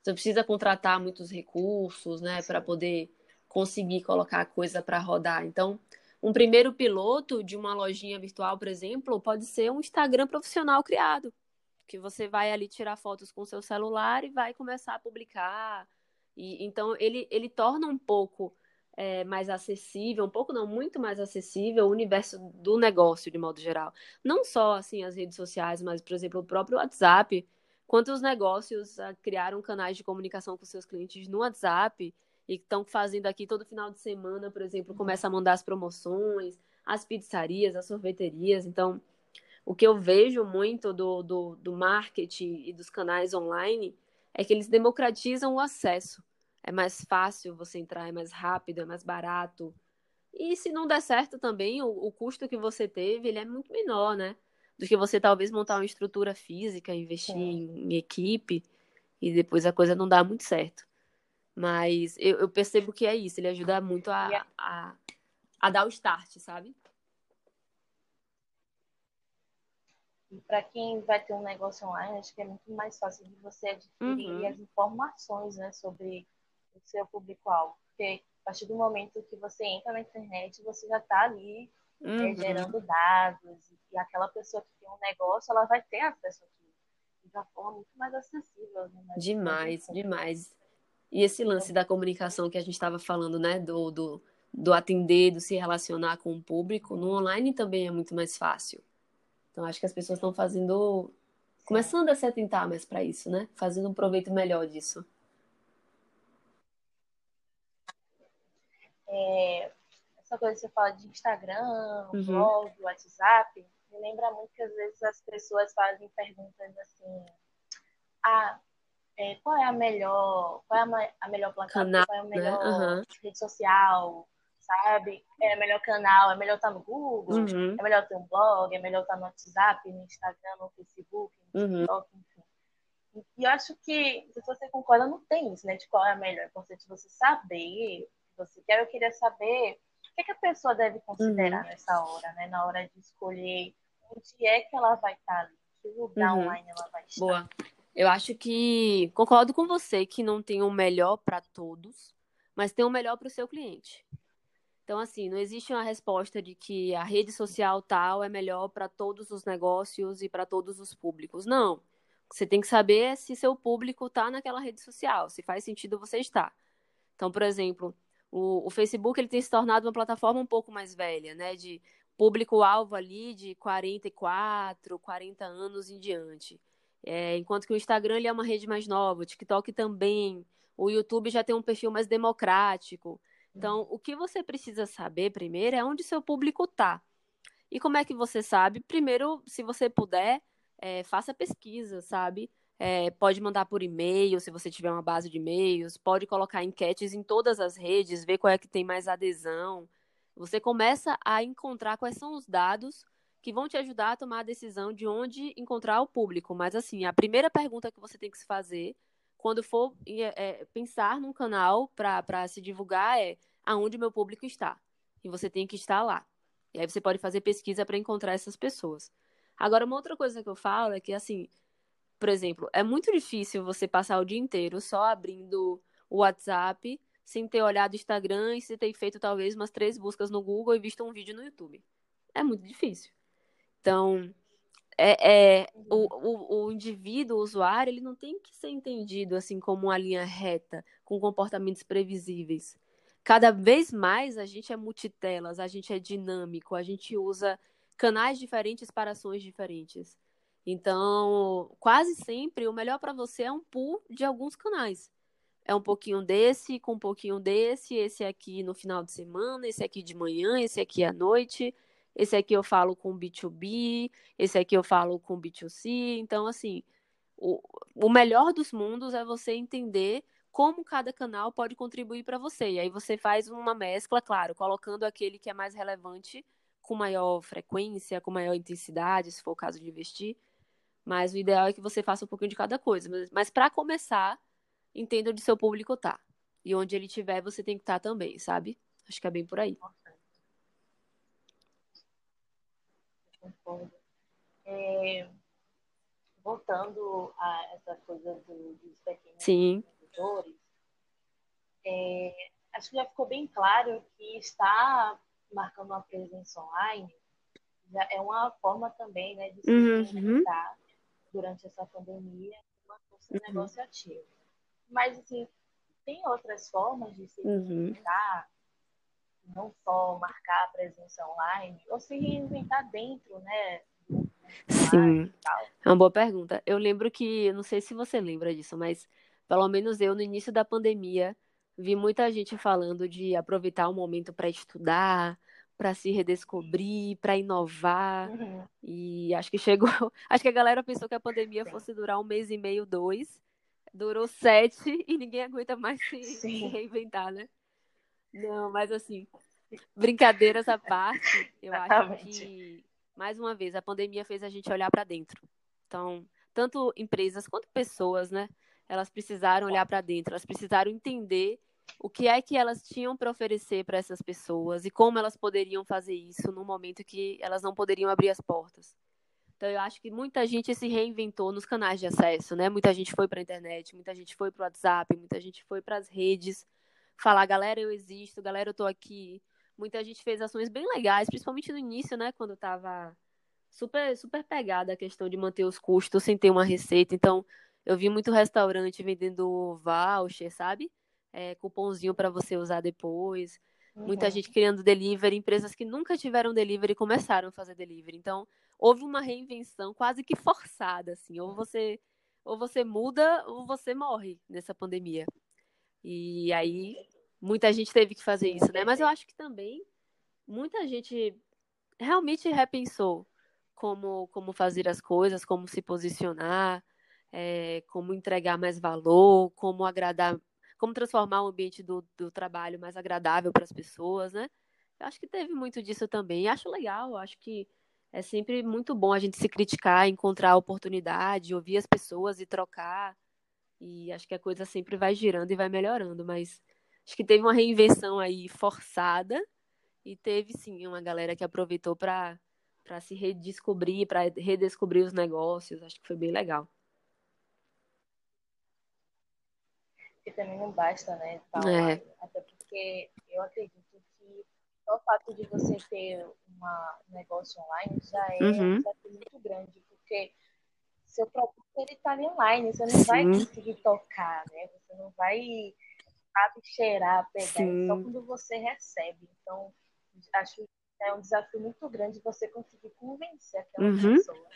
Você precisa contratar muitos recursos, né, para poder conseguir colocar a coisa para rodar. Então, um primeiro piloto de uma lojinha virtual, por exemplo, pode ser um Instagram profissional criado, que você vai ali tirar fotos com seu celular e vai começar a publicar. E então ele ele torna um pouco é, mais acessível, um pouco não, muito mais acessível o universo do negócio de modo geral. Não só assim as redes sociais, mas por exemplo o próprio WhatsApp. Quantos negócios uh, criaram canais de comunicação com seus clientes no WhatsApp e estão fazendo aqui todo final de semana, por exemplo, começa a mandar as promoções, as pizzarias, as sorveterias. Então, o que eu vejo muito do, do, do marketing e dos canais online é que eles democratizam o acesso é mais fácil você entrar, é mais rápido, é mais barato. E se não der certo também, o, o custo que você teve, ele é muito menor, né? Do que você talvez montar uma estrutura física, investir em, em, equipe e depois a coisa não dá muito certo. Mas eu, eu, percebo que é isso, ele ajuda muito a, a, a dar o start, sabe? E para quem vai ter um negócio online, acho que é muito mais fácil de você adquirir uhum. as informações né, sobre o seu público-alvo. Porque a partir do momento que você entra na internet, você já está ali é, uhum. é, gerando dados. E aquela pessoa que tem um negócio, ela vai ter acesso a tudo. De uma forma muito mais acessível. Né? Demais, demais. E esse lance da comunicação que a gente estava falando, né? Do, do, do atender, do se relacionar com o público, no online também é muito mais fácil. Então, acho que as pessoas estão fazendo. começando a se atentar mais para isso, né? Fazendo um proveito melhor disso. É, essa coisa que você fala de Instagram, uhum. blog, WhatsApp, me lembra muito que às vezes as pessoas fazem perguntas assim: ah, é, qual é a melhor, qual é a, melhor plataforma, qual é a né? melhor né? uhum. rede social, sabe? É melhor canal, é melhor estar no Google, uhum. é melhor ter um blog, é melhor estar no WhatsApp, no Instagram, no Facebook, no uhum. TikTok, enfim. E eu acho que, se você concorda, não tem isso, né? De qual é a melhor. É importante você saber você quer. Eu queria saber o que, é que a pessoa deve considerar uhum. nessa hora, né? Na hora de escolher onde é que ela vai estar ali, que lugar uhum. online ela vai estar. Boa. Eu acho que concordo com você que não tem o melhor para todos, mas tem o melhor para o seu cliente. Então, assim, não existe uma resposta de que a rede social tal é melhor para todos os negócios e para todos os públicos. Não. Você tem que saber se seu público está naquela rede social, se faz sentido você estar. Então, por exemplo, o, o Facebook ele tem se tornado uma plataforma um pouco mais velha, né? De público-alvo ali de 44, 40 anos em diante. É, enquanto que o Instagram ele é uma rede mais nova, o TikTok também, o YouTube já tem um perfil mais democrático. Então, o que você precisa saber primeiro é onde seu público está. E como é que você sabe? Primeiro, se você puder, é, faça pesquisa, sabe? É, pode mandar por e-mail, se você tiver uma base de e-mails, pode colocar enquetes em todas as redes, ver qual é que tem mais adesão. Você começa a encontrar quais são os dados que vão te ajudar a tomar a decisão de onde encontrar o público. Mas, assim, a primeira pergunta que você tem que se fazer quando for é, pensar num canal para se divulgar é aonde meu público está. E você tem que estar lá. E aí você pode fazer pesquisa para encontrar essas pessoas. Agora, uma outra coisa que eu falo é que, assim, por exemplo, é muito difícil você passar o dia inteiro só abrindo o WhatsApp sem ter olhado o Instagram e sem ter feito talvez umas três buscas no Google e visto um vídeo no YouTube. É muito difícil. Então, é, é o, o, o, indivíduo, o usuário, ele não tem que ser entendido assim como uma linha reta, com comportamentos previsíveis. Cada vez mais a gente é multitelas, a gente é dinâmico, a gente usa canais diferentes para ações diferentes. Então, quase sempre o melhor para você é um pool de alguns canais. É um pouquinho desse, com um pouquinho desse, esse aqui no final de semana, esse aqui de manhã, esse aqui à noite esse aqui eu falo com B2B, esse aqui eu falo com B2C. Então, assim, o, o melhor dos mundos é você entender como cada canal pode contribuir para você. E aí você faz uma mescla, claro, colocando aquele que é mais relevante com maior frequência, com maior intensidade, se for o caso de investir. Mas o ideal é que você faça um pouquinho de cada coisa. Mas, mas para começar, entenda onde seu público tá. E onde ele estiver, você tem que estar tá também, sabe? Acho que é bem por aí. concordo. É, voltando a essa coisa do, dos pequenos É, acho que já ficou bem claro que estar marcando uma presença online já é uma forma também né, de se uhum. durante essa pandemia, manter o uhum. negócio ativo. Mas, assim, tem outras formas de se uhum não só marcar a presença online, ou se reinventar dentro, né? Sim, é uma boa pergunta. Eu lembro que, não sei se você lembra disso, mas pelo menos eu, no início da pandemia, vi muita gente falando de aproveitar o momento para estudar, para se redescobrir, para inovar. Uhum. E acho que chegou. Acho que a galera pensou que a pandemia fosse durar um mês e meio, dois. Durou sete e ninguém aguenta mais se, se reinventar, né? Não, mas assim, brincadeiras à parte, eu acho que, mais uma vez, a pandemia fez a gente olhar para dentro. Então, tanto empresas quanto pessoas, né? Elas precisaram olhar para dentro, elas precisaram entender o que é que elas tinham para oferecer para essas pessoas e como elas poderiam fazer isso no momento que elas não poderiam abrir as portas. Então eu acho que muita gente se reinventou nos canais de acesso, né? Muita gente foi para a internet, muita gente foi para o WhatsApp, muita gente foi para as redes falar, galera, eu existo, galera, eu tô aqui. Muita gente fez ações bem legais, principalmente no início, né, quando estava super super pegada a questão de manter os custos sem ter uma receita. Então, eu vi muito restaurante vendendo voucher, sabe? É, cupomzinho para você usar depois. Uhum. Muita gente criando delivery, empresas que nunca tiveram delivery começaram a fazer delivery. Então, houve uma reinvenção quase que forçada, assim. Ou você, ou você muda ou você morre nessa pandemia. E aí, muita gente teve que fazer isso, né? Mas eu acho que também muita gente realmente repensou como, como fazer as coisas, como se posicionar, é, como entregar mais valor, como agradar como transformar o ambiente do, do trabalho mais agradável para as pessoas, né? Eu acho que teve muito disso também. Acho legal, acho que é sempre muito bom a gente se criticar, encontrar oportunidade, ouvir as pessoas e trocar. E acho que a coisa sempre vai girando e vai melhorando, mas acho que teve uma reinvenção aí forçada e teve sim uma galera que aproveitou para para se redescobrir, para redescobrir os negócios. Acho que foi bem legal. Também não basta, né? Falar, é. Até porque eu acredito que só o fato de você ter uma, um negócio online já é uhum. um desafio muito grande, porque seu produto ele está ali online, você não Sim. vai conseguir tocar, né? Você não vai sabe, cheirar, pegar, Sim. só quando você recebe. Então, acho que é um desafio muito grande você conseguir convencer aquela uhum. pessoa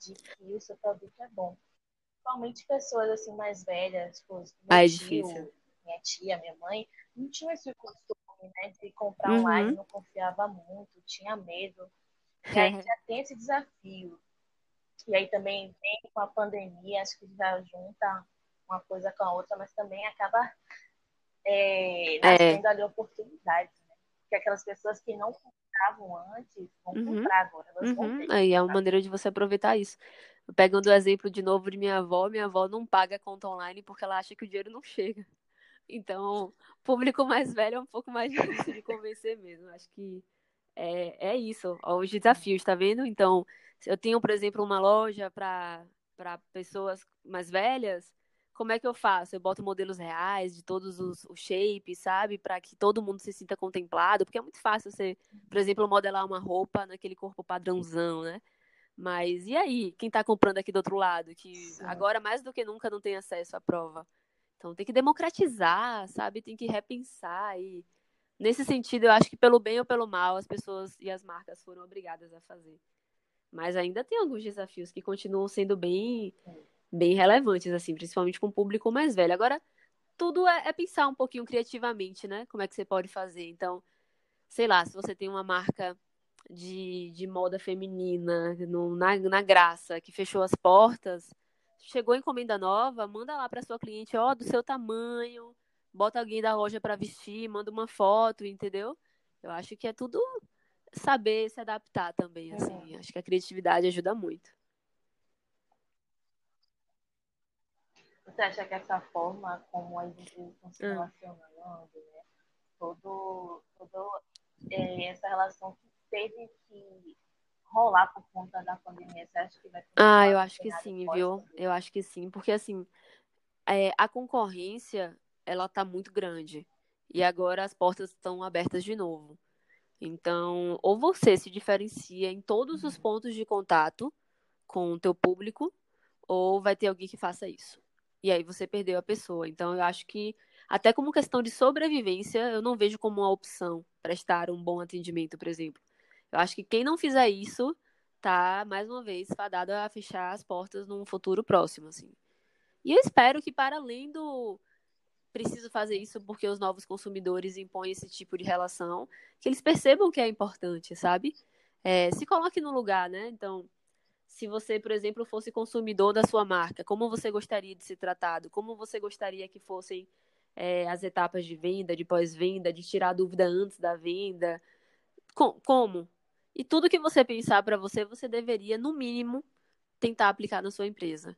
de que o seu produto é bom principalmente pessoas assim mais velhas, tipo, meu ah, é tio, difícil. minha tia, minha mãe, não tinha esse costume, né, de comprar uhum. online, não confiava muito, tinha medo. E aí já tem esse desafio. E aí também vem com a pandemia, acho que já junta uma coisa com a outra, mas também acaba é, nascendo é. ali oportunidades, né? Porque aquelas pessoas que não compravam antes vão uhum. comprar agora. Elas uhum. vão ter aí é uma maneira de você aproveitar isso. Pegando o exemplo de novo de minha avó, minha avó não paga conta online porque ela acha que o dinheiro não chega. Então, público mais velho é um pouco mais difícil de convencer mesmo. Acho que é, é isso, os desafios, tá vendo? Então, eu tenho, por exemplo, uma loja para pessoas mais velhas, como é que eu faço? Eu boto modelos reais de todos os, os shapes, sabe? Para que todo mundo se sinta contemplado, porque é muito fácil você, por exemplo, modelar uma roupa naquele corpo padrãozão, né? Mas e aí, quem está comprando aqui do outro lado, que Sim. agora mais do que nunca não tem acesso à prova? Então tem que democratizar, sabe? Tem que repensar e nesse sentido, eu acho que pelo bem ou pelo mal, as pessoas e as marcas foram obrigadas a fazer. Mas ainda tem alguns desafios que continuam sendo bem bem relevantes assim, principalmente com o público mais velho. Agora, tudo é, é pensar um pouquinho criativamente, né? Como é que você pode fazer? Então, sei lá, se você tem uma marca de, de moda feminina no, na, na Graça, que fechou as portas, chegou encomenda nova, manda lá para sua cliente, ó, do seu tamanho, bota alguém da loja para vestir, manda uma foto, entendeu? Eu acho que é tudo saber se adaptar também, assim. Acho que a criatividade ajuda muito. Você acha que essa forma como as empresas estão se hum. relacionando, né? Todo, todo é, essa relação que teve que rolar por conta da pandemia? Você acha que vai Ah, eu acho que sim, viu? Eu acho que sim, porque assim, é, a concorrência, ela tá muito grande. E agora as portas estão abertas de novo. Então, ou você se diferencia em todos os uhum. pontos de contato com o teu público, ou vai ter alguém que faça isso. E aí você perdeu a pessoa. Então, eu acho que, até como questão de sobrevivência, eu não vejo como uma opção prestar um bom atendimento, por exemplo. Eu acho que quem não fizer isso tá, mais uma vez, fadado a fechar as portas num futuro próximo, assim. E eu espero que, para além do preciso fazer isso porque os novos consumidores impõem esse tipo de relação, que eles percebam que é importante, sabe? É, se coloque no lugar, né? Então, se você, por exemplo, fosse consumidor da sua marca, como você gostaria de ser tratado? Como você gostaria que fossem é, as etapas de venda, de pós-venda, de tirar dúvida antes da venda? Com, como? E tudo que você pensar para você, você deveria, no mínimo, tentar aplicar na sua empresa.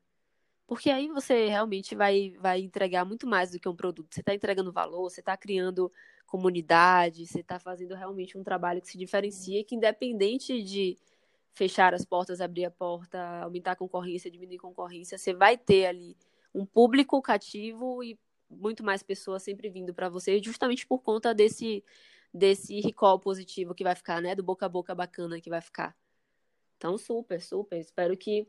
Porque aí você realmente vai, vai entregar muito mais do que um produto. Você está entregando valor, você está criando comunidade, você está fazendo realmente um trabalho que se diferencia, que independente de fechar as portas, abrir a porta, aumentar a concorrência, diminuir a concorrência, você vai ter ali um público cativo e muito mais pessoas sempre vindo para você, justamente por conta desse desse recall positivo que vai ficar, né, do boca a boca bacana que vai ficar. Então, super, super. Espero que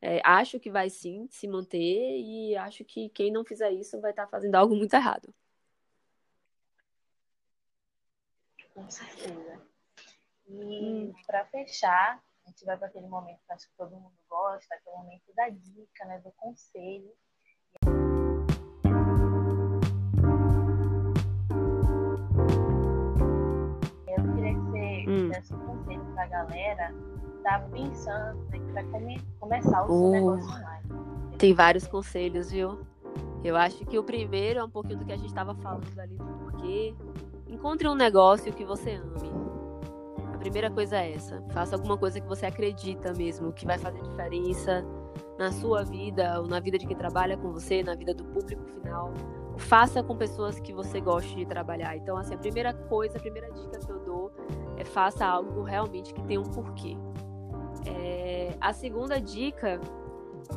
é, acho que vai sim se manter e acho que quem não fizer isso vai estar tá fazendo algo muito errado. Com certeza. E para fechar, a gente vai para aquele momento que acho que todo mundo gosta, aquele momento da dica, né, do conselho. Desse conselho para a galera tá pensando, né, que vai come começar o uh, seu negócio online. Tem vários conselhos, viu? Eu acho que o primeiro é um pouquinho do que a gente estava falando ali do porquê. Encontre um negócio que você ame a primeira coisa é essa. Faça alguma coisa que você acredita mesmo, que vai fazer diferença na sua vida, ou na vida de quem trabalha com você, na vida do público final. Faça com pessoas que você goste de trabalhar. Então, assim, a primeira coisa, a primeira dica que eu dou é faça algo realmente que tenha um porquê. É... A segunda dica,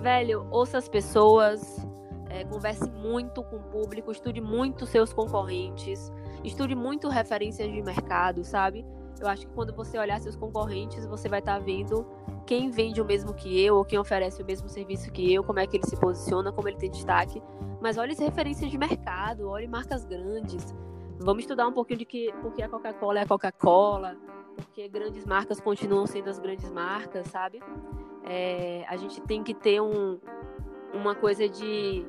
velho, ouça as pessoas, é, converse muito com o público, estude muito seus concorrentes, estude muito referências de mercado, sabe? Eu acho que quando você olhar seus concorrentes, você vai estar tá vendo quem vende o mesmo que eu, ou quem oferece o mesmo serviço que eu, como é que ele se posiciona, como ele tem destaque. Mas olhe as referências de mercado, olhe marcas grandes. Vamos estudar um pouquinho de que porque a Coca-Cola é a Coca-Cola, porque grandes marcas continuam sendo as grandes marcas, sabe? É, a gente tem que ter um, uma coisa de,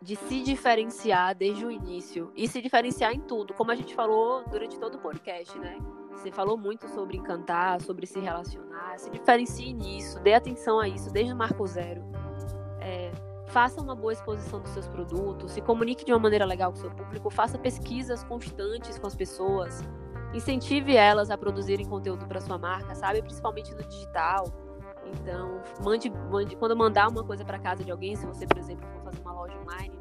de se diferenciar desde o início e se diferenciar em tudo, como a gente falou durante todo o podcast, né? Você falou muito sobre encantar, sobre se relacionar. Se diferencie nisso, dê atenção a isso desde o marco zero. É, faça uma boa exposição dos seus produtos, se comunique de uma maneira legal com o seu público, faça pesquisas constantes com as pessoas, incentive elas a produzirem conteúdo para sua marca, sabe? Principalmente no digital. Então, mande, mande quando mandar uma coisa para casa de alguém, se você, por exemplo, for fazer uma loja online,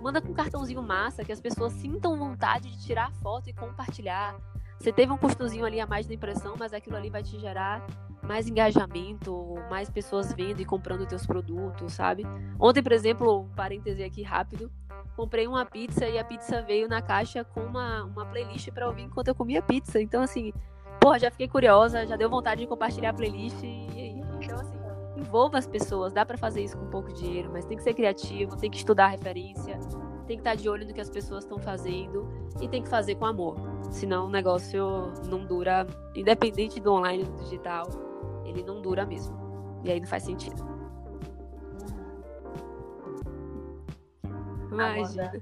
manda com um cartãozinho massa que as pessoas sintam vontade de tirar foto e compartilhar. Você teve um custozinho ali a mais da impressão, mas aquilo ali vai te gerar mais engajamento, mais pessoas vendo e comprando teus produtos, sabe? Ontem, por exemplo, um parêntese aqui rápido, comprei uma pizza e a pizza veio na caixa com uma, uma playlist para ouvir enquanto eu comia pizza. Então, assim, porra, já fiquei curiosa, já deu vontade de compartilhar a playlist. E, então, assim, envolva as pessoas. Dá para fazer isso com pouco dinheiro, mas tem que ser criativo, tem que estudar a referência, tem que estar de olho no que as pessoas estão fazendo e tem que fazer com amor. Senão o negócio não dura, independente do online ou do digital, ele não dura mesmo. E aí não faz sentido. Imagina.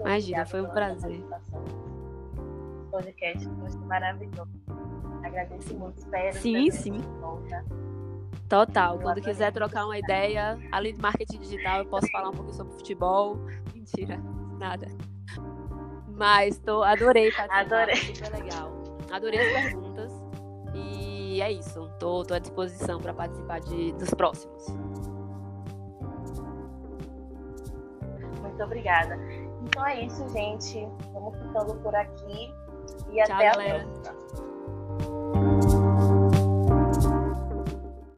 Imagina, foi um prazer. Podcast foi maravilhoso. Agradeço muito, espero. Sim, sim. Total. Quando quiser trocar uma ideia, além de marketing digital, eu posso falar um pouquinho sobre futebol. Mentira, nada. Mas tô, adorei participar. Adorei. Super legal. Adorei as perguntas. E é isso. Tô, tô à disposição para participar de, dos próximos. Muito obrigada. Então é isso, gente. Vamos ficando por aqui. E Tchau, até galera. a próxima.